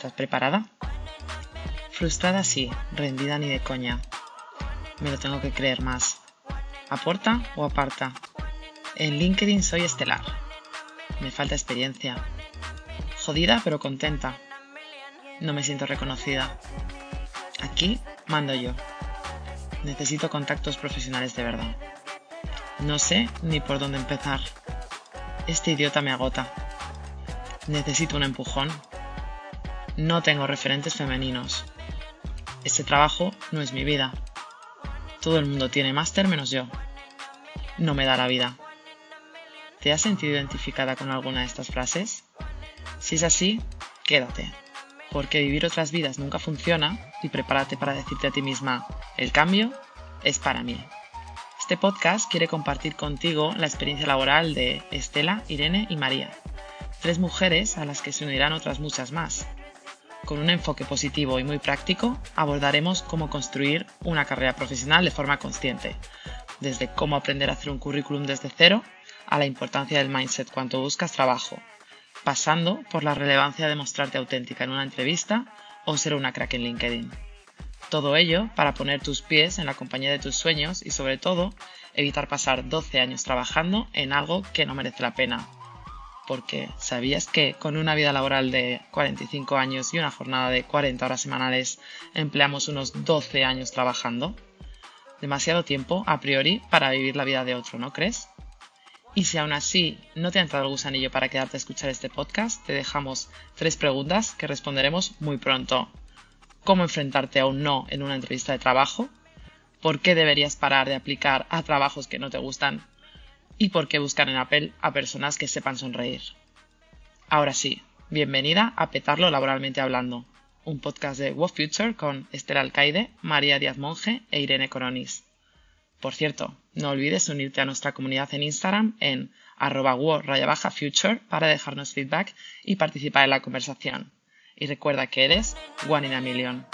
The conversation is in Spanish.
¿Estás preparada? Frustrada sí, rendida ni de coña. Me lo tengo que creer más. ¿Aporta o aparta? En LinkedIn soy estelar. Me falta experiencia. Jodida pero contenta. No me siento reconocida. Aquí mando yo. Necesito contactos profesionales de verdad. No sé ni por dónde empezar. Este idiota me agota. Necesito un empujón. No tengo referentes femeninos. Este trabajo no es mi vida. Todo el mundo tiene máster menos yo. No me da la vida. ¿Te has sentido identificada con alguna de estas frases? Si es así, quédate. Porque vivir otras vidas nunca funciona y prepárate para decirte a ti misma, el cambio es para mí. Este podcast quiere compartir contigo la experiencia laboral de Estela, Irene y María, tres mujeres a las que se unirán otras muchas más. Con un enfoque positivo y muy práctico, abordaremos cómo construir una carrera profesional de forma consciente, desde cómo aprender a hacer un currículum desde cero a la importancia del mindset cuando buscas trabajo, pasando por la relevancia de mostrarte auténtica en una entrevista o ser una crack en LinkedIn. Todo ello para poner tus pies en la compañía de tus sueños y sobre todo evitar pasar 12 años trabajando en algo que no merece la pena. Porque ¿sabías que con una vida laboral de 45 años y una jornada de 40 horas semanales empleamos unos 12 años trabajando? Demasiado tiempo, a priori, para vivir la vida de otro, ¿no crees? Y si aún así no te ha entrado el gusanillo para quedarte a escuchar este podcast, te dejamos tres preguntas que responderemos muy pronto. ¿Cómo enfrentarte a un no en una entrevista de trabajo? ¿Por qué deberías parar de aplicar a trabajos que no te gustan? ¿Y por qué buscar en Apple a personas que sepan sonreír? Ahora sí, bienvenida a Petarlo Laboralmente Hablando, un podcast de What Future con Estela Alcaide, María Díaz Monge e Irene Coronis. Por cierto, no olvides unirte a nuestra comunidad en Instagram en arroba future para dejarnos feedback y participar en la conversación. Y recuerda que eres one in a million.